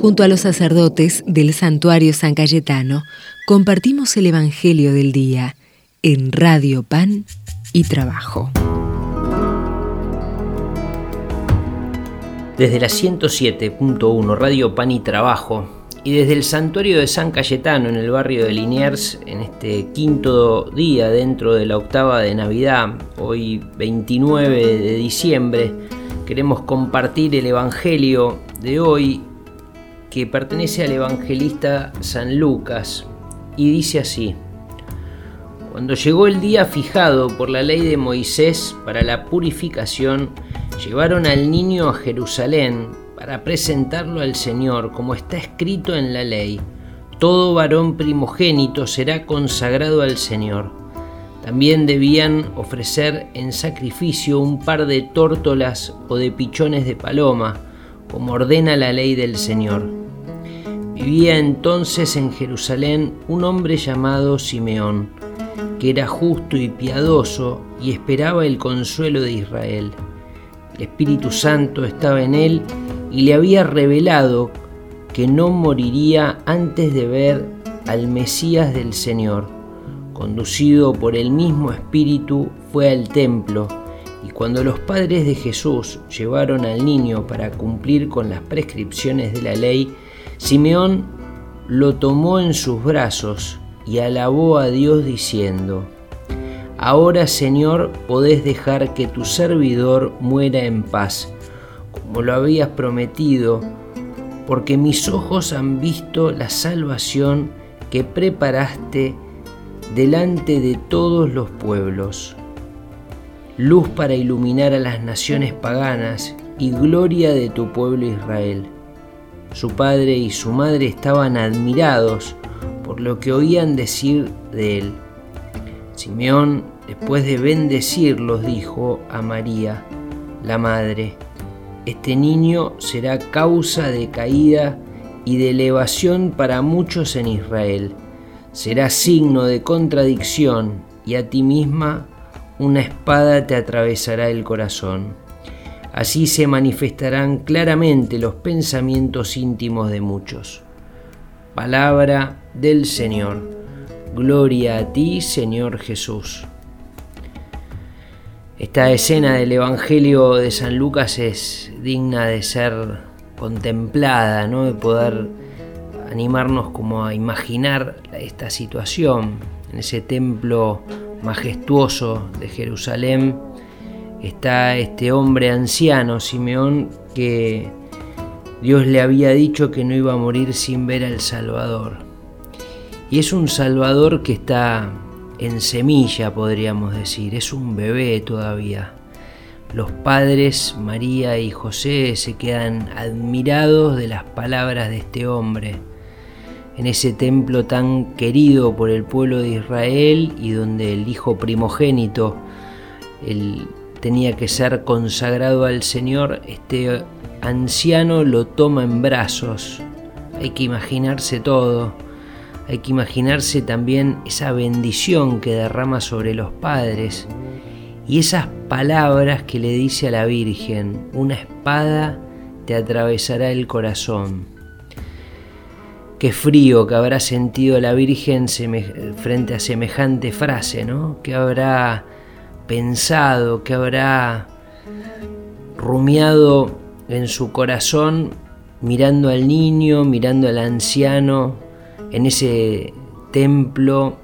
Junto a los sacerdotes del santuario San Cayetano, compartimos el Evangelio del Día en Radio Pan y Trabajo. Desde la 107.1 Radio Pan y Trabajo y desde el santuario de San Cayetano en el barrio de Liniers, en este quinto día dentro de la octava de Navidad, hoy 29 de diciembre, queremos compartir el Evangelio de hoy que pertenece al evangelista San Lucas y dice así. Cuando llegó el día fijado por la ley de Moisés para la purificación, llevaron al niño a Jerusalén para presentarlo al Señor, como está escrito en la ley. Todo varón primogénito será consagrado al Señor. También debían ofrecer en sacrificio un par de tórtolas o de pichones de paloma, como ordena la ley del Señor. Vivía entonces en Jerusalén un hombre llamado Simeón, que era justo y piadoso y esperaba el consuelo de Israel. El Espíritu Santo estaba en él y le había revelado que no moriría antes de ver al Mesías del Señor. Conducido por el mismo Espíritu, fue al templo y cuando los padres de Jesús llevaron al niño para cumplir con las prescripciones de la ley, Simeón lo tomó en sus brazos y alabó a Dios diciendo, Ahora Señor podés dejar que tu servidor muera en paz, como lo habías prometido, porque mis ojos han visto la salvación que preparaste delante de todos los pueblos luz para iluminar a las naciones paganas y gloria de tu pueblo Israel. Su padre y su madre estaban admirados por lo que oían decir de él. Simeón, después de bendecirlos, dijo a María, la madre, este niño será causa de caída y de elevación para muchos en Israel. Será signo de contradicción y a ti misma una espada te atravesará el corazón. Así se manifestarán claramente los pensamientos íntimos de muchos. Palabra del Señor. Gloria a ti, Señor Jesús. Esta escena del Evangelio de San Lucas es digna de ser contemplada, ¿no? de poder animarnos como a imaginar esta situación en ese templo majestuoso de Jerusalén está este hombre anciano, Simeón, que Dios le había dicho que no iba a morir sin ver al Salvador. Y es un Salvador que está en semilla, podríamos decir, es un bebé todavía. Los padres, María y José, se quedan admirados de las palabras de este hombre en ese templo tan querido por el pueblo de Israel y donde el hijo primogénito él, tenía que ser consagrado al Señor, este anciano lo toma en brazos. Hay que imaginarse todo. Hay que imaginarse también esa bendición que derrama sobre los padres y esas palabras que le dice a la Virgen, una espada te atravesará el corazón. Qué frío que habrá sentido la Virgen frente a semejante frase, ¿no? ¿Qué habrá pensado, qué habrá rumiado en su corazón mirando al niño, mirando al anciano en ese templo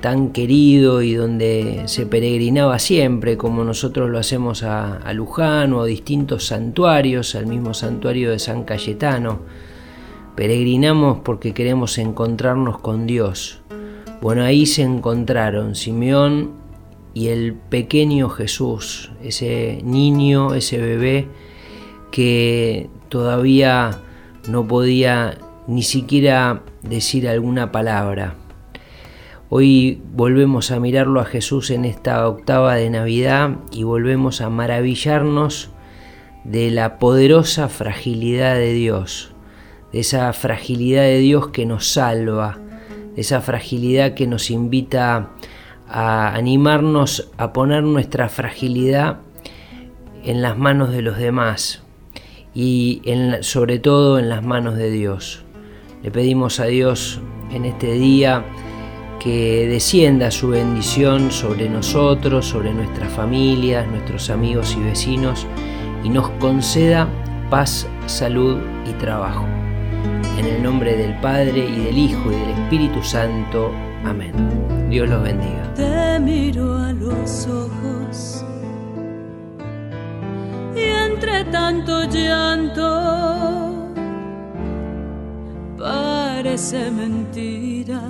tan querido y donde se peregrinaba siempre, como nosotros lo hacemos a, a Luján o a distintos santuarios, al mismo santuario de San Cayetano Peregrinamos porque queremos encontrarnos con Dios. Bueno, ahí se encontraron Simeón y el pequeño Jesús, ese niño, ese bebé que todavía no podía ni siquiera decir alguna palabra. Hoy volvemos a mirarlo a Jesús en esta octava de Navidad y volvemos a maravillarnos de la poderosa fragilidad de Dios de esa fragilidad de Dios que nos salva, de esa fragilidad que nos invita a animarnos a poner nuestra fragilidad en las manos de los demás y sobre todo en las manos de Dios. Le pedimos a Dios en este día que descienda su bendición sobre nosotros, sobre nuestras familias, nuestros amigos y vecinos y nos conceda paz, salud y trabajo. En el nombre del Padre y del Hijo y del Espíritu Santo. Amén. Dios los bendiga. Te miro a los ojos y entre tanto llanto parece mentira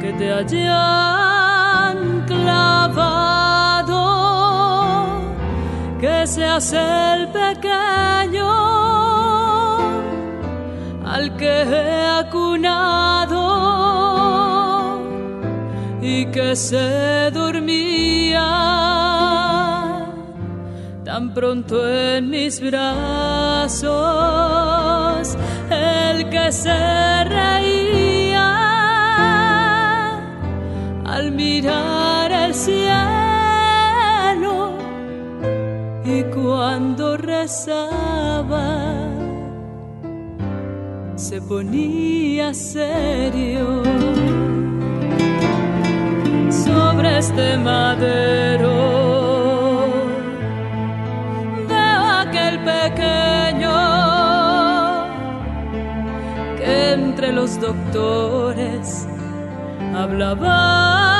que te hayan clavado, que seas el pequeño al que he acunado y que se dormía tan pronto en mis brazos, el que se reía al mirar el cielo y cuando rezaba se ponía serio sobre este madero. Veo aquel pequeño que entre los doctores hablaba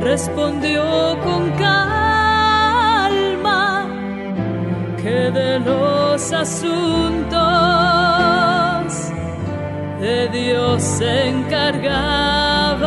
respondió con calma que de los asuntos de Dios se encargaba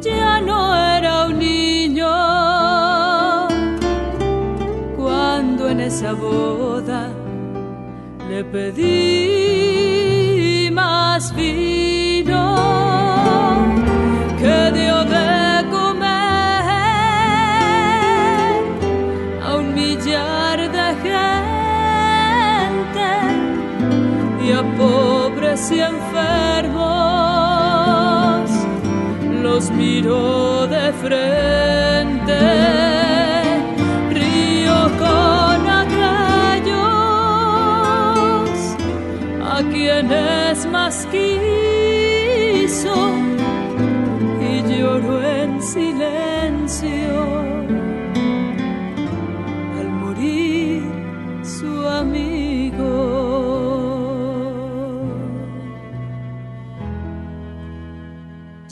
ya no era un niño cuando en esa boda le pedí más vino que dio de comer a un millar de gente y a pobres y enfermos miró de frente. Río con aquellos a quienes más quiso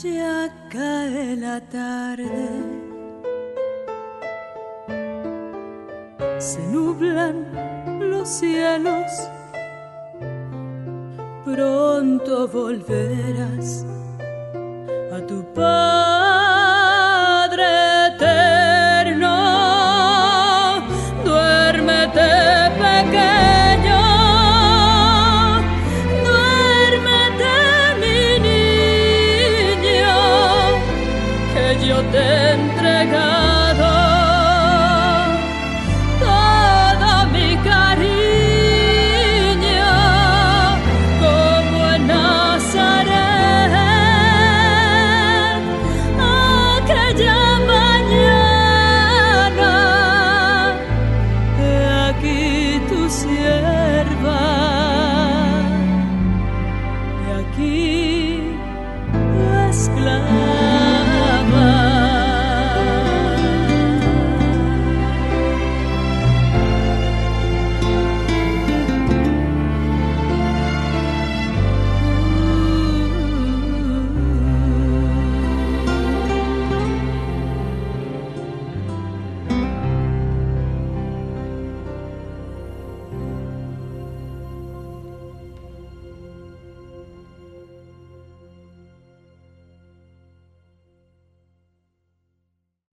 Ya cae la tarde, se nublan los cielos, pronto volverás a tu Padre